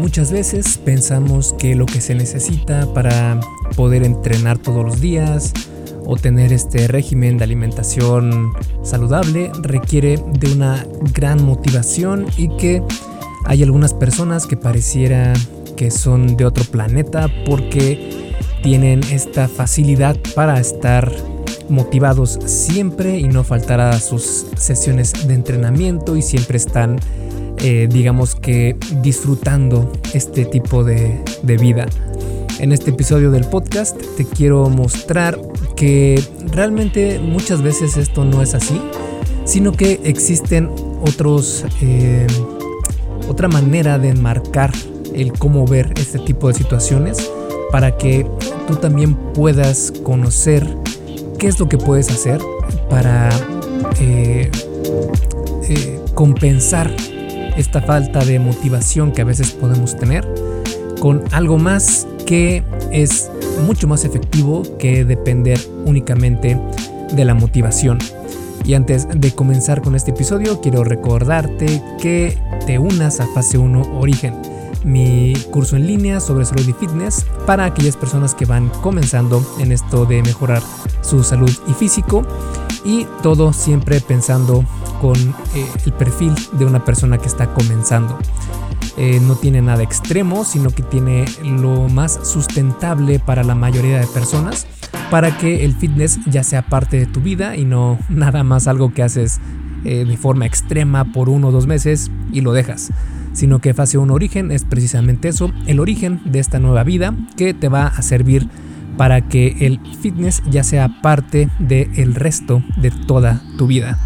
Muchas veces pensamos que lo que se necesita para poder entrenar todos los días o tener este régimen de alimentación saludable requiere de una gran motivación y que hay algunas personas que pareciera que son de otro planeta porque tienen esta facilidad para estar motivados siempre y no faltar a sus sesiones de entrenamiento y siempre están eh, digamos que disfrutando este tipo de, de vida. En este episodio del podcast te quiero mostrar que realmente muchas veces esto no es así, sino que existen otros, eh, otra manera de enmarcar el cómo ver este tipo de situaciones para que tú también puedas conocer qué es lo que puedes hacer para eh, compensar esta falta de motivación que a veces podemos tener con algo más que es mucho más efectivo que depender únicamente de la motivación. Y antes de comenzar con este episodio, quiero recordarte que te unas a Fase 1 Origen, mi curso en línea sobre salud y fitness para aquellas personas que van comenzando en esto de mejorar su salud y físico y todo siempre pensando con eh, el perfil de una persona que está comenzando. Eh, no tiene nada extremo, sino que tiene lo más sustentable para la mayoría de personas, para que el fitness ya sea parte de tu vida y no nada más algo que haces eh, de forma extrema por uno o dos meses y lo dejas sino que fase 1 origen es precisamente eso, el origen de esta nueva vida que te va a servir para que el fitness ya sea parte del resto de toda tu vida.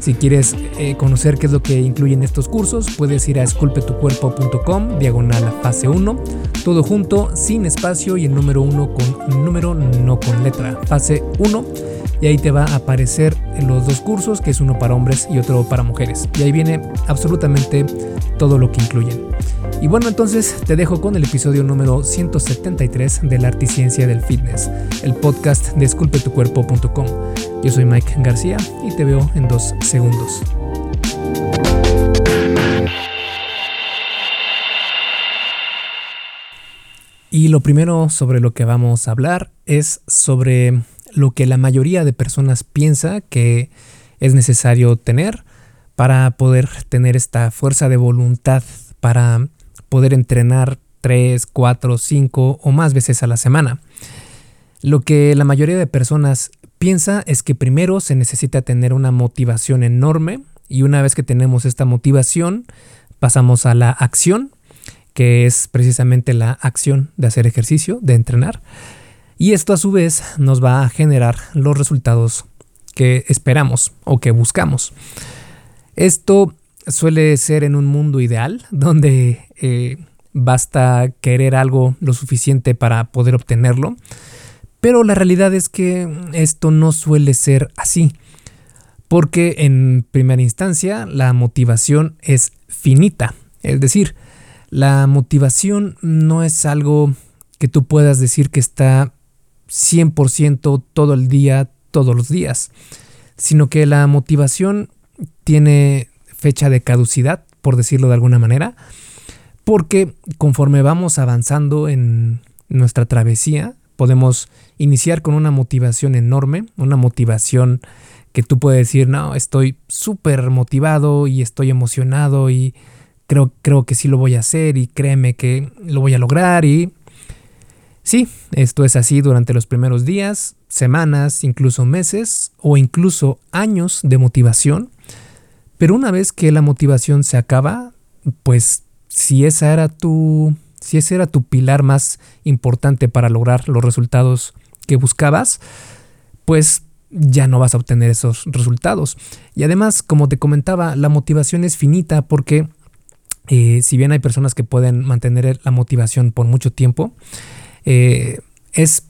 Si quieres eh, conocer qué es lo que incluyen estos cursos, puedes ir a esculpetucuerpo.com, diagonal fase 1, todo junto, sin espacio y el número 1 con número, no con letra. Fase 1 y ahí te va a aparecer los dos cursos, que es uno para hombres y otro para mujeres. Y ahí viene absolutamente todo lo que incluyen. Y bueno, entonces te dejo con el episodio número 173 de la Articiencia del Fitness, el podcast de esculpetucuerpo.com. Yo soy Mike García y te veo en dos segundos. Y lo primero sobre lo que vamos a hablar es sobre lo que la mayoría de personas piensa que es necesario tener para poder tener esta fuerza de voluntad para poder entrenar 3, 4, 5 o más veces a la semana. Lo que la mayoría de personas piensa es que primero se necesita tener una motivación enorme y una vez que tenemos esta motivación pasamos a la acción, que es precisamente la acción de hacer ejercicio, de entrenar. Y esto a su vez nos va a generar los resultados que esperamos o que buscamos. Esto suele ser en un mundo ideal donde eh, basta querer algo lo suficiente para poder obtenerlo. Pero la realidad es que esto no suele ser así. Porque en primera instancia la motivación es finita. Es decir, la motivación no es algo que tú puedas decir que está 100% todo el día, todos los días. Sino que la motivación tiene fecha de caducidad, por decirlo de alguna manera, porque conforme vamos avanzando en nuestra travesía, podemos iniciar con una motivación enorme, una motivación que tú puedes decir, no, estoy súper motivado y estoy emocionado y creo, creo que sí lo voy a hacer y créeme que lo voy a lograr y sí, esto es así durante los primeros días, semanas, incluso meses o incluso años de motivación pero una vez que la motivación se acaba, pues si esa era tu si ese era tu pilar más importante para lograr los resultados que buscabas, pues ya no vas a obtener esos resultados. Y además, como te comentaba, la motivación es finita porque eh, si bien hay personas que pueden mantener la motivación por mucho tiempo, eh, es,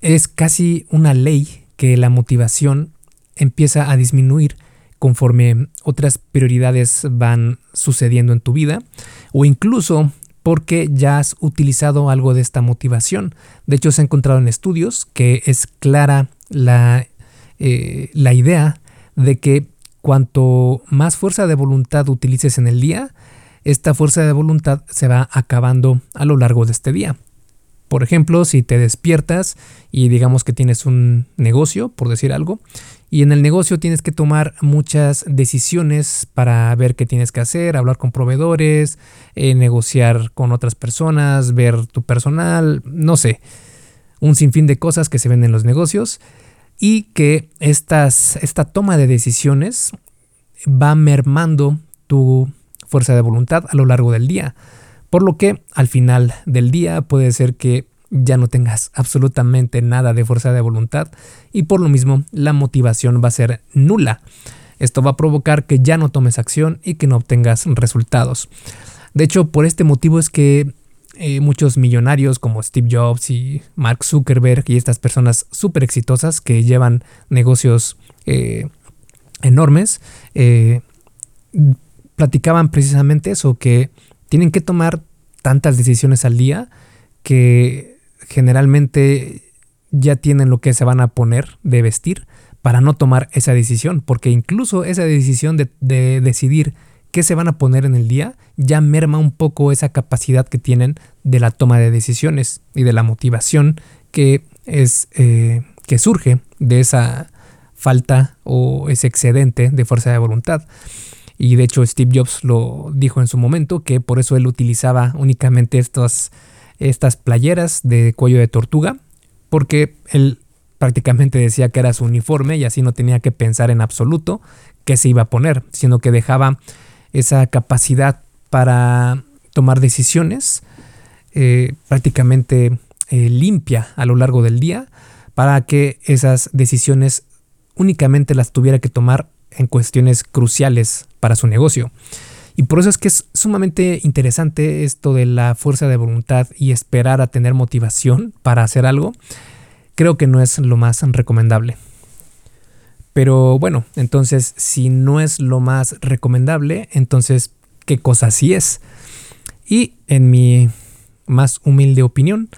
es casi una ley que la motivación empieza a disminuir conforme otras prioridades van sucediendo en tu vida o incluso porque ya has utilizado algo de esta motivación. De hecho, se ha encontrado en estudios que es clara la, eh, la idea de que cuanto más fuerza de voluntad utilices en el día, esta fuerza de voluntad se va acabando a lo largo de este día. Por ejemplo, si te despiertas y digamos que tienes un negocio, por decir algo, y en el negocio tienes que tomar muchas decisiones para ver qué tienes que hacer, hablar con proveedores, eh, negociar con otras personas, ver tu personal, no sé, un sinfín de cosas que se ven en los negocios y que estas, esta toma de decisiones va mermando tu fuerza de voluntad a lo largo del día. Por lo que al final del día puede ser que ya no tengas absolutamente nada de fuerza de voluntad y por lo mismo la motivación va a ser nula. Esto va a provocar que ya no tomes acción y que no obtengas resultados. De hecho, por este motivo es que eh, muchos millonarios como Steve Jobs y Mark Zuckerberg y estas personas súper exitosas que llevan negocios eh, enormes, eh, platicaban precisamente eso, que tienen que tomar tantas decisiones al día que generalmente ya tienen lo que se van a poner de vestir para no tomar esa decisión, porque incluso esa decisión de, decidir qué se van a poner en el día ya merma un poco esa capacidad que tienen de la toma de decisiones y de la motivación que es eh, que surge de esa falta o ese excedente de fuerza de voluntad. Y de hecho Steve Jobs lo dijo en su momento que por eso él utilizaba únicamente estas, estas playeras de cuello de tortuga, porque él prácticamente decía que era su uniforme y así no tenía que pensar en absoluto qué se iba a poner, sino que dejaba esa capacidad para tomar decisiones eh, prácticamente eh, limpia a lo largo del día para que esas decisiones únicamente las tuviera que tomar en cuestiones cruciales para su negocio. Y por eso es que es sumamente interesante esto de la fuerza de voluntad y esperar a tener motivación para hacer algo. Creo que no es lo más recomendable. Pero bueno, entonces si no es lo más recomendable, entonces ¿qué cosa sí es? Y en mi más humilde opinión,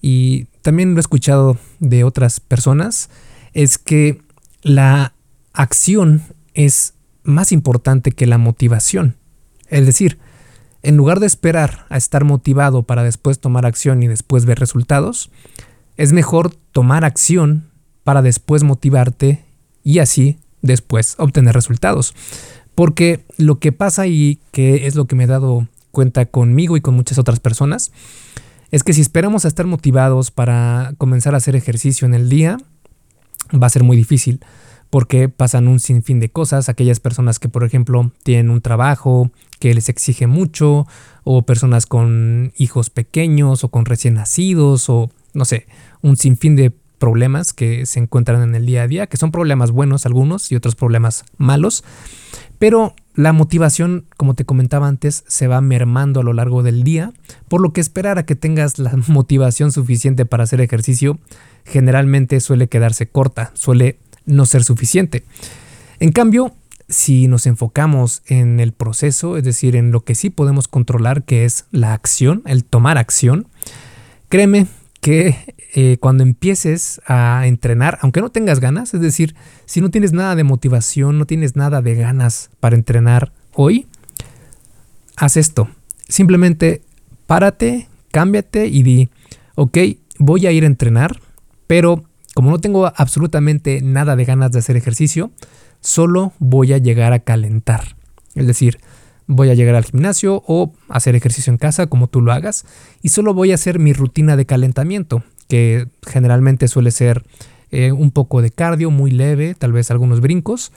y también lo he escuchado de otras personas, es que la acción es más importante que la motivación. Es decir, en lugar de esperar a estar motivado para después tomar acción y después ver resultados, es mejor tomar acción para después motivarte y así después obtener resultados. Porque lo que pasa y que es lo que me he dado cuenta conmigo y con muchas otras personas, es que si esperamos a estar motivados para comenzar a hacer ejercicio en el día, va a ser muy difícil porque pasan un sinfín de cosas, aquellas personas que por ejemplo tienen un trabajo que les exige mucho, o personas con hijos pequeños o con recién nacidos, o no sé, un sinfín de problemas que se encuentran en el día a día, que son problemas buenos algunos y otros problemas malos, pero la motivación, como te comentaba antes, se va mermando a lo largo del día, por lo que esperar a que tengas la motivación suficiente para hacer ejercicio generalmente suele quedarse corta, suele no ser suficiente. En cambio, si nos enfocamos en el proceso, es decir, en lo que sí podemos controlar, que es la acción, el tomar acción, créeme que eh, cuando empieces a entrenar, aunque no tengas ganas, es decir, si no tienes nada de motivación, no tienes nada de ganas para entrenar hoy, haz esto. Simplemente párate, cámbiate y di, ok, voy a ir a entrenar, pero como no tengo absolutamente nada de ganas de hacer ejercicio, solo voy a llegar a calentar. Es decir, voy a llegar al gimnasio o hacer ejercicio en casa como tú lo hagas y solo voy a hacer mi rutina de calentamiento, que generalmente suele ser eh, un poco de cardio muy leve, tal vez algunos brincos,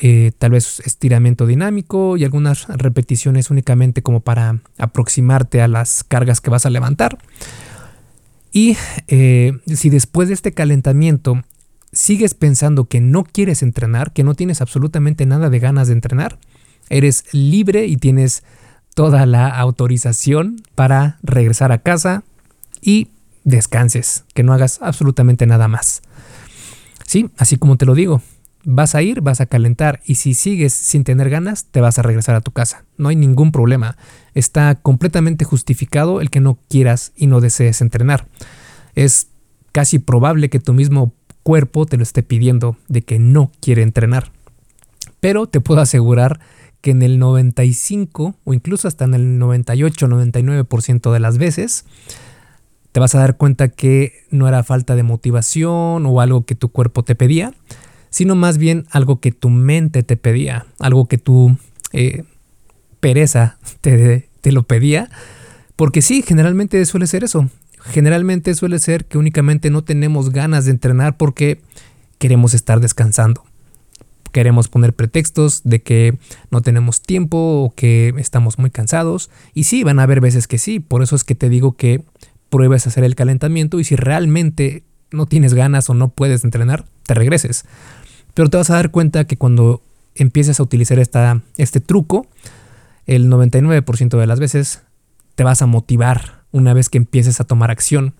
eh, tal vez estiramiento dinámico y algunas repeticiones únicamente como para aproximarte a las cargas que vas a levantar. Y eh, si después de este calentamiento sigues pensando que no quieres entrenar, que no tienes absolutamente nada de ganas de entrenar, eres libre y tienes toda la autorización para regresar a casa y descanses, que no hagas absolutamente nada más. Sí, así como te lo digo, vas a ir, vas a calentar y si sigues sin tener ganas, te vas a regresar a tu casa. No hay ningún problema. Está completamente justificado el que no quieras y no desees entrenar. Es casi probable que tu mismo cuerpo te lo esté pidiendo de que no quiere entrenar. Pero te puedo asegurar que en el 95 o incluso hasta en el 98-99% de las veces te vas a dar cuenta que no era falta de motivación o algo que tu cuerpo te pedía, sino más bien algo que tu mente te pedía, algo que tu eh, pereza te, te lo pedía, porque sí, generalmente suele ser eso. Generalmente suele ser que únicamente no tenemos ganas de entrenar porque queremos estar descansando. Queremos poner pretextos de que no tenemos tiempo o que estamos muy cansados. Y sí, van a haber veces que sí. Por eso es que te digo que pruebes a hacer el calentamiento y si realmente no tienes ganas o no puedes entrenar, te regreses. Pero te vas a dar cuenta que cuando empieces a utilizar esta, este truco, el 99% de las veces te vas a motivar una vez que empieces a tomar acción.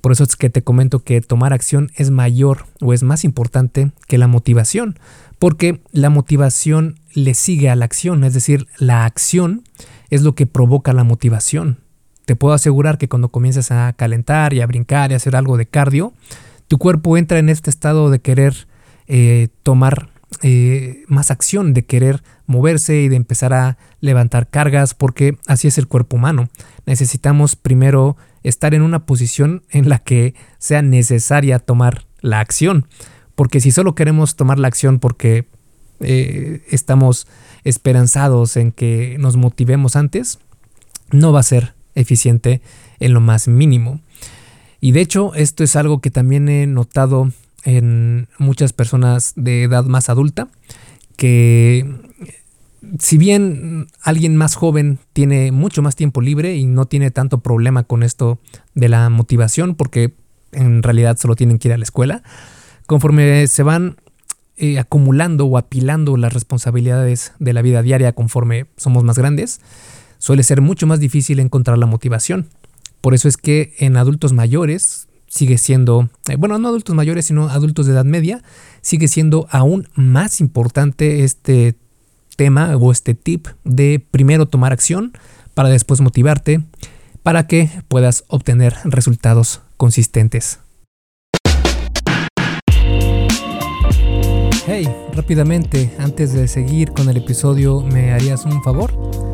Por eso es que te comento que tomar acción es mayor o es más importante que la motivación, porque la motivación le sigue a la acción, es decir, la acción es lo que provoca la motivación. Te puedo asegurar que cuando comienzas a calentar y a brincar y a hacer algo de cardio, tu cuerpo entra en este estado de querer eh, tomar eh, más acción, de querer moverse y de empezar a levantar cargas, porque así es el cuerpo humano. Necesitamos primero estar en una posición en la que sea necesaria tomar la acción, porque si solo queremos tomar la acción porque eh, estamos esperanzados en que nos motivemos antes, no va a ser eficiente en lo más mínimo. Y de hecho, esto es algo que también he notado en muchas personas de edad más adulta, que si bien alguien más joven tiene mucho más tiempo libre y no tiene tanto problema con esto de la motivación, porque en realidad solo tienen que ir a la escuela, conforme se van eh, acumulando o apilando las responsabilidades de la vida diaria conforme somos más grandes, suele ser mucho más difícil encontrar la motivación. Por eso es que en adultos mayores sigue siendo, eh, bueno, no adultos mayores, sino adultos de edad media, sigue siendo aún más importante este tema o este tip de primero tomar acción para después motivarte para que puedas obtener resultados consistentes. Hey, rápidamente, antes de seguir con el episodio, ¿me harías un favor?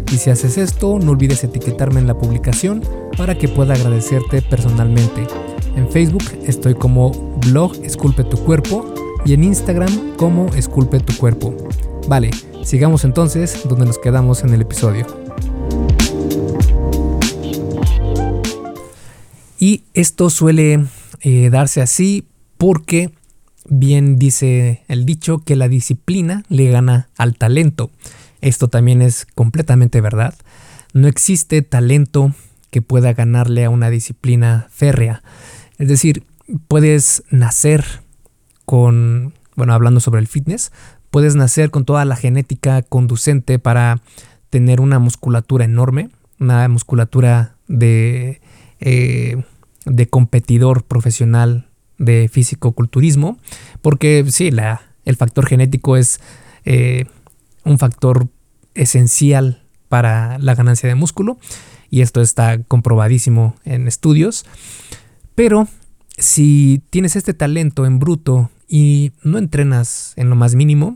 Y si haces esto, no olvides etiquetarme en la publicación para que pueda agradecerte personalmente. En Facebook estoy como blog Esculpe tu cuerpo y en Instagram como Esculpe tu cuerpo. Vale, sigamos entonces donde nos quedamos en el episodio. Y esto suele eh, darse así porque bien dice el dicho que la disciplina le gana al talento. Esto también es completamente verdad. No existe talento que pueda ganarle a una disciplina férrea. Es decir, puedes nacer con, bueno, hablando sobre el fitness, puedes nacer con toda la genética conducente para tener una musculatura enorme, una musculatura de, eh, de competidor profesional de físico-culturismo, porque sí, la, el factor genético es eh, un factor esencial para la ganancia de músculo y esto está comprobadísimo en estudios. Pero si tienes este talento en bruto y no entrenas en lo más mínimo,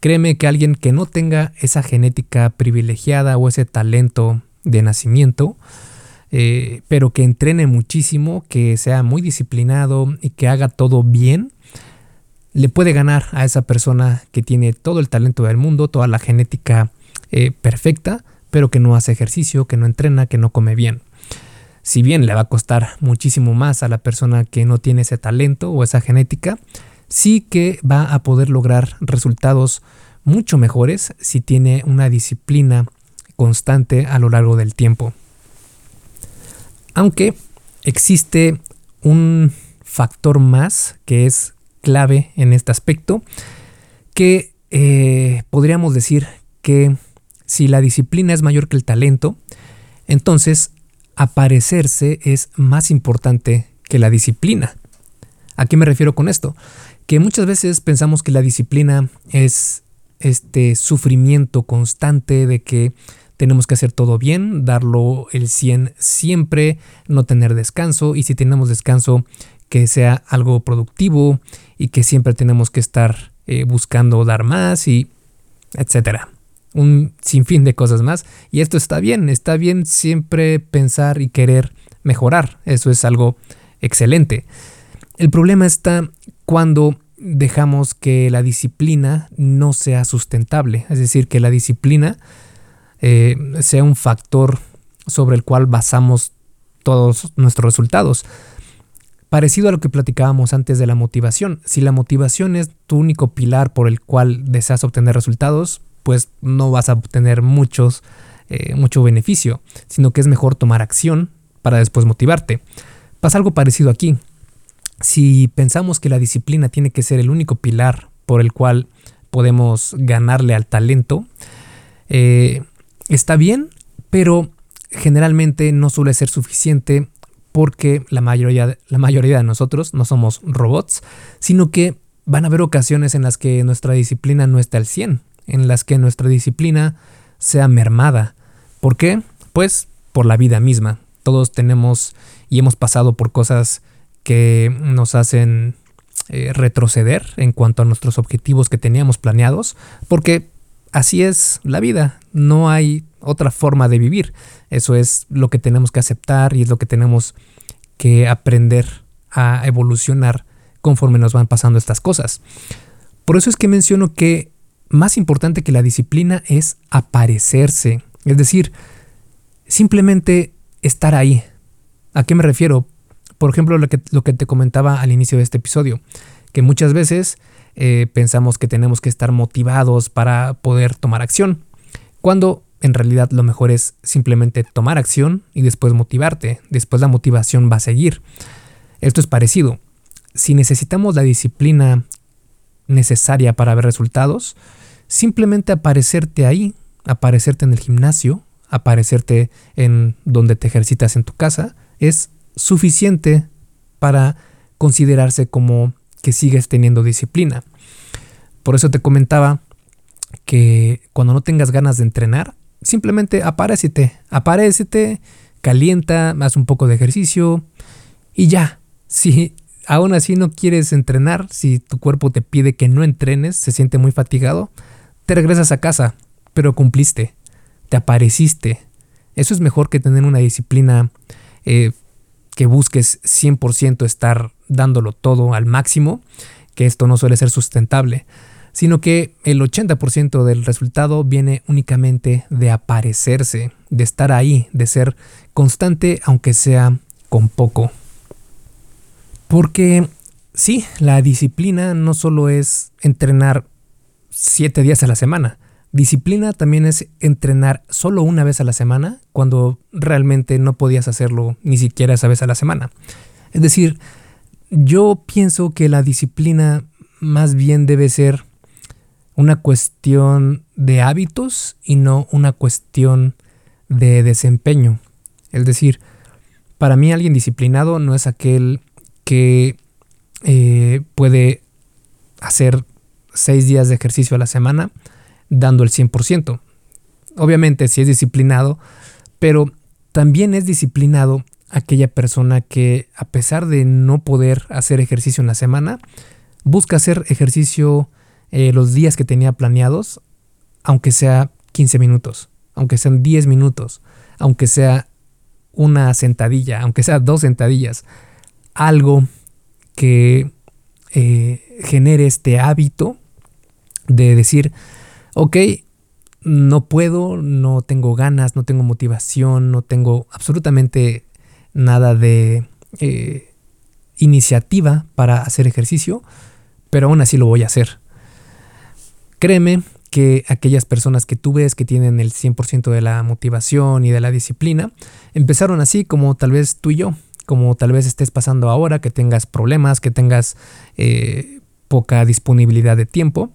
créeme que alguien que no tenga esa genética privilegiada o ese talento de nacimiento, eh, pero que entrene muchísimo, que sea muy disciplinado y que haga todo bien, le puede ganar a esa persona que tiene todo el talento del mundo, toda la genética eh, perfecta, pero que no hace ejercicio, que no entrena, que no come bien si bien le va a costar muchísimo más a la persona que no tiene ese talento o esa genética, sí que va a poder lograr resultados mucho mejores si tiene una disciplina constante a lo largo del tiempo. Aunque existe un factor más que es clave en este aspecto, que eh, podríamos decir que si la disciplina es mayor que el talento, entonces aparecerse es más importante que la disciplina. ¿A qué me refiero con esto? Que muchas veces pensamos que la disciplina es este sufrimiento constante de que tenemos que hacer todo bien, darlo el 100 siempre, no tener descanso y si tenemos descanso que sea algo productivo y que siempre tenemos que estar eh, buscando dar más y etcétera. Un sinfín de cosas más. Y esto está bien, está bien siempre pensar y querer mejorar. Eso es algo excelente. El problema está cuando dejamos que la disciplina no sea sustentable, es decir, que la disciplina eh, sea un factor sobre el cual basamos todos nuestros resultados. Parecido a lo que platicábamos antes de la motivación. Si la motivación es tu único pilar por el cual deseas obtener resultados, pues no vas a obtener muchos, eh, mucho beneficio, sino que es mejor tomar acción para después motivarte. Pasa algo parecido aquí. Si pensamos que la disciplina tiene que ser el único pilar por el cual podemos ganarle al talento, eh, está bien, pero generalmente no suele ser suficiente porque la mayoría, la mayoría de nosotros no somos robots, sino que van a haber ocasiones en las que nuestra disciplina no está al 100, en las que nuestra disciplina sea mermada. ¿Por qué? Pues por la vida misma. Todos tenemos y hemos pasado por cosas que nos hacen eh, retroceder en cuanto a nuestros objetivos que teníamos planeados, porque así es la vida, no hay otra forma de vivir. Eso es lo que tenemos que aceptar y es lo que tenemos que aprender a evolucionar conforme nos van pasando estas cosas. Por eso es que menciono que más importante que la disciplina es aparecerse, es decir, simplemente estar ahí. ¿A qué me refiero? Por ejemplo, lo que, te comentaba al inicio de este episodio, que muchas veces eh, pensamos que tenemos que estar motivados para poder tomar acción, cuando en realidad lo mejor es simplemente tomar acción y después motivarte, después la motivación va a seguir. Esto es parecido. Si necesitamos la disciplina necesaria para ver resultados, simplemente aparecerte ahí, aparecerte en el gimnasio, aparecerte en donde te ejercitas en tu casa, es suficiente para considerarse como que sigues teniendo disciplina. Por eso te comentaba que cuando no tengas ganas de entrenar, simplemente aparecete, aparecete, calienta, haz un poco de ejercicio y ya. Si aún así no quieres entrenar, si tu cuerpo te pide que no entrenes, se siente muy fatigado, te regresas a casa, pero cumpliste, te apareciste. Eso es mejor que tener una disciplina eh, que busques 100% estar dándolo todo al máximo, que esto no suele ser sustentable, sino que el 80% del resultado viene únicamente de aparecerse, de estar ahí, de ser constante aunque sea con poco. Porque sí, la disciplina no solo es entrenar 7 días a la semana, Disciplina también es entrenar solo una vez a la semana cuando realmente no podías hacerlo ni siquiera esa vez a la semana. Es decir, yo pienso que la disciplina más bien debe ser una cuestión de hábitos y no una cuestión de desempeño. Es decir, para mí alguien disciplinado no es aquel que eh, puede hacer seis días de ejercicio a la semana dando el 100%. Obviamente si es disciplinado, pero también es disciplinado aquella persona que a pesar de no poder hacer ejercicio en la semana, busca hacer ejercicio eh, los días que tenía planeados, aunque sea 15 minutos, aunque sean 10 minutos, aunque sea una sentadilla, aunque sea dos sentadillas, algo que eh, genere este hábito de decir, ok, no puedo, no tengo ganas, no tengo motivación, no tengo absolutamente nada de eh, iniciativa para hacer ejercicio, pero aún así lo voy a hacer. Créeme que aquellas personas que tú ves que tienen el 100% de la motivación y de la disciplina, empezaron así como tal vez tú y yo, como tal vez estés pasando ahora, que tengas problemas, que tengas eh, poca disponibilidad de tiempo.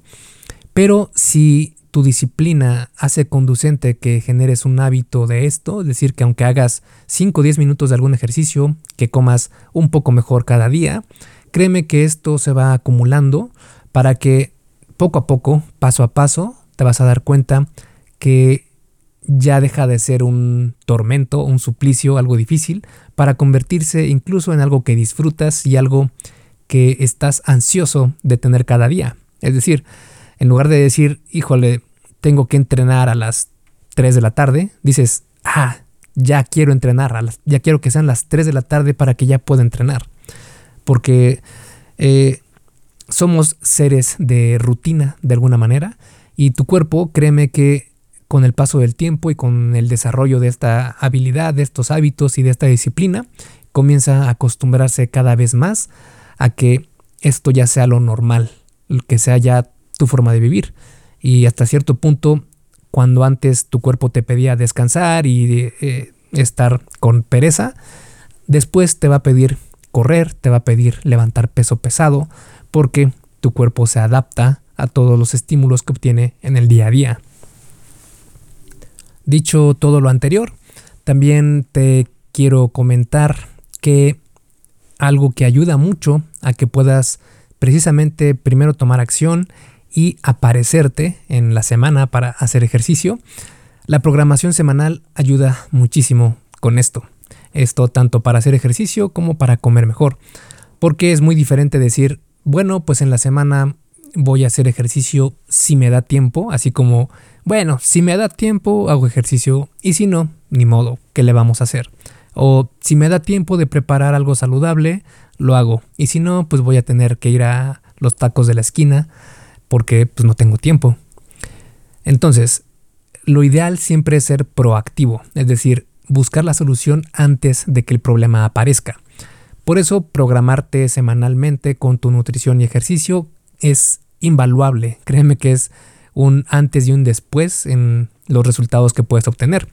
Pero si tu disciplina hace conducente que generes un hábito de esto, es decir, que aunque hagas 5 o 10 minutos de algún ejercicio, que comas un poco mejor cada día, créeme que esto se va acumulando para que poco a poco, paso a paso, te vas a dar cuenta que ya deja de ser un tormento, un suplicio, algo difícil, para convertirse incluso en algo que disfrutas y algo que estás ansioso de tener cada día. Es decir, en lugar de decir, híjole, tengo que entrenar a las 3 de la tarde, dices, ah, ya quiero entrenar, ya quiero que sean las 3 de la tarde para que ya pueda entrenar. Porque eh, somos seres de rutina de alguna manera y tu cuerpo, créeme que con el paso del tiempo y con el desarrollo de esta habilidad, de estos hábitos y de esta disciplina, comienza a acostumbrarse cada vez más a que esto ya sea lo normal, que sea ya tu forma de vivir. Y hasta cierto punto, cuando antes tu cuerpo te pedía descansar y eh, estar con pereza, después te va a pedir correr, te va a pedir levantar peso pesado, porque tu cuerpo se adapta a todos los estímulos que obtiene en el día a día. Dicho todo lo anterior, también te quiero comentar que algo que ayuda mucho a que puedas precisamente primero tomar acción y aparecerte en la semana para hacer ejercicio, la programación semanal ayuda muchísimo con esto. Esto tanto para hacer ejercicio como para comer mejor. Porque es muy diferente decir, bueno, pues en la semana voy a hacer ejercicio si me da tiempo, así como bueno, si me da tiempo, hago ejercicio y si no, ni modo, ¿qué le vamos a hacer? O si me da tiempo de preparar algo saludable, lo hago. Y si no, pues voy a tener que ir a los tacos de la esquina porque pues no tengo tiempo. Entonces, lo ideal siempre es ser proactivo, es decir, buscar la solución antes de que el problema aparezca. Por eso, programarte semanalmente con tu nutrición y ejercicio es invaluable. Créeme que es un antes y un después en los resultados que puedes obtener.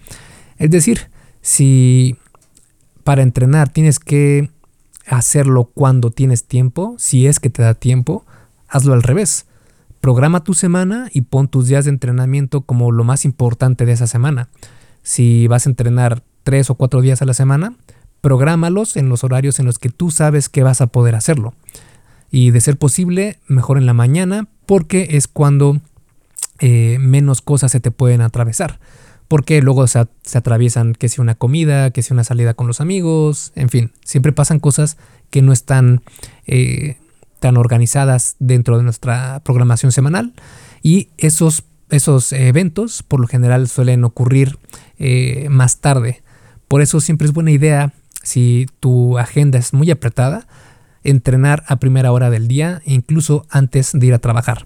Es decir, si para entrenar tienes que hacerlo cuando tienes tiempo, si es que te da tiempo, hazlo al revés. Programa tu semana y pon tus días de entrenamiento como lo más importante de esa semana. Si vas a entrenar tres o cuatro días a la semana, prográmalos en los horarios en los que tú sabes que vas a poder hacerlo. Y de ser posible, mejor en la mañana, porque es cuando eh, menos cosas se te pueden atravesar. Porque luego se, atraviesan que sea una comida, que sea una salida con los amigos, en fin, siempre pasan cosas que no están eh, tan organizadas dentro de nuestra programación semanal y esos, esos eventos por lo general suelen ocurrir eh, más tarde. Por eso siempre es buena idea, si tu agenda es muy apretada, entrenar a primera hora del día, incluso antes de ir a trabajar.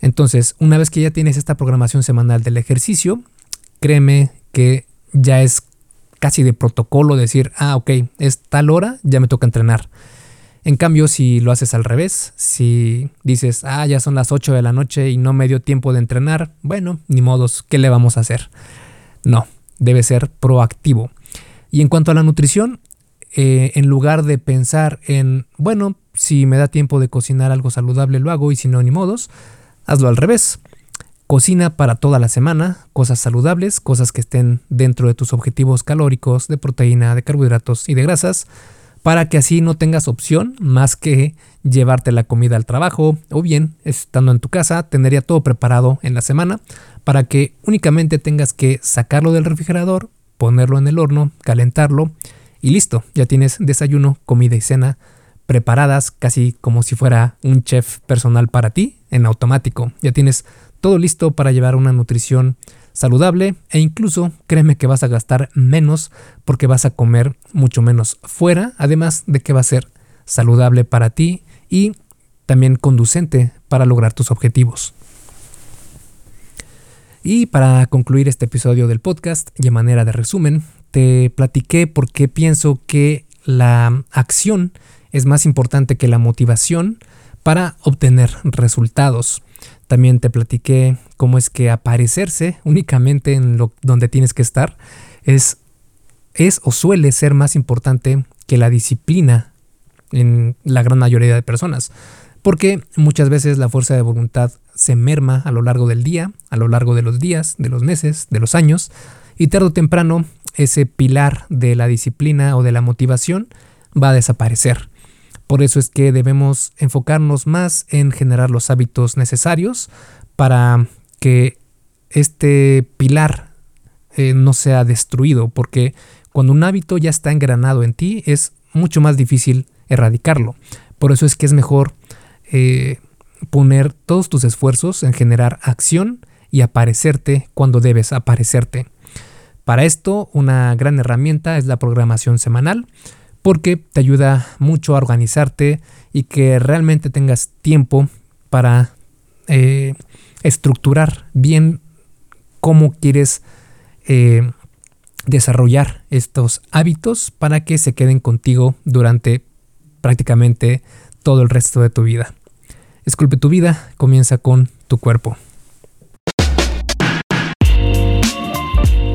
Entonces, una vez que ya tienes esta programación semanal del ejercicio, créeme que ya es casi de protocolo decir, ah, ok, es tal hora, ya me toca entrenar. En cambio, si lo haces al revés, si dices, ah, ya son las 8 de la noche y no me dio tiempo de entrenar, bueno, ni modos, ¿qué le vamos a hacer? No, debe ser proactivo. Y en cuanto a la nutrición, eh, en lugar de pensar en, bueno, si me da tiempo de cocinar algo saludable, lo hago y si no, ni modos, Hazlo al revés. Cocina para toda la semana, cosas saludables, cosas que estén dentro de tus objetivos calóricos, de proteína, de carbohidratos y de grasas, para que así no tengas opción más que llevarte la comida al trabajo o bien, estando en tu casa, tener ya todo preparado en la semana para que únicamente tengas que sacarlo del refrigerador, ponerlo en el horno, calentarlo y listo, ya tienes desayuno, comida y cena preparadas casi como si fuera un chef personal para ti en automático. Ya tienes todo listo para llevar una nutrición saludable e incluso créeme que vas a gastar menos porque vas a comer mucho menos fuera, además de que va a ser saludable para ti y también conducente para lograr tus objetivos. Y para concluir este episodio del podcast y a manera de resumen, te platiqué por qué pienso que la acción es más importante que la motivación para obtener resultados. También te platiqué cómo es que aparecerse únicamente en lo donde tienes que estar es, es o suele ser más importante que la disciplina en la gran mayoría de personas. Porque muchas veces la fuerza de voluntad se merma a lo largo del día, a lo largo de los días, de los meses, de los años, y tarde o temprano ese pilar de la disciplina o de la motivación va a desaparecer. Por eso es que debemos enfocarnos más en generar los hábitos necesarios para que este pilar eh, no sea destruido, porque cuando un hábito ya está engranado en ti es mucho más difícil erradicarlo. Por eso es que es mejor eh, poner todos tus esfuerzos en generar acción y aparecerte cuando debes aparecerte. Para esto, una gran herramienta es la programación semanal, porque te ayuda mucho a organizarte y que realmente tengas tiempo para eh, estructurar bien cómo quieres eh, desarrollar estos hábitos para que se queden contigo durante prácticamente todo el resto de tu vida. Esculpe tu vida, comienza con tu cuerpo.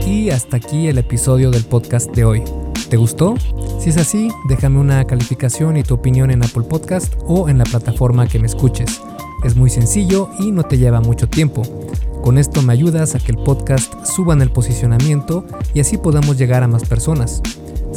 Y hasta aquí el episodio del podcast de hoy. ¿Te gustó? Si es así, déjame una calificación y tu opinión en Apple Podcast o en la plataforma que me escuches. Es muy sencillo y no te lleva mucho tiempo. Con esto me ayudas a que el podcast suba en el posicionamiento y así podamos llegar a más personas.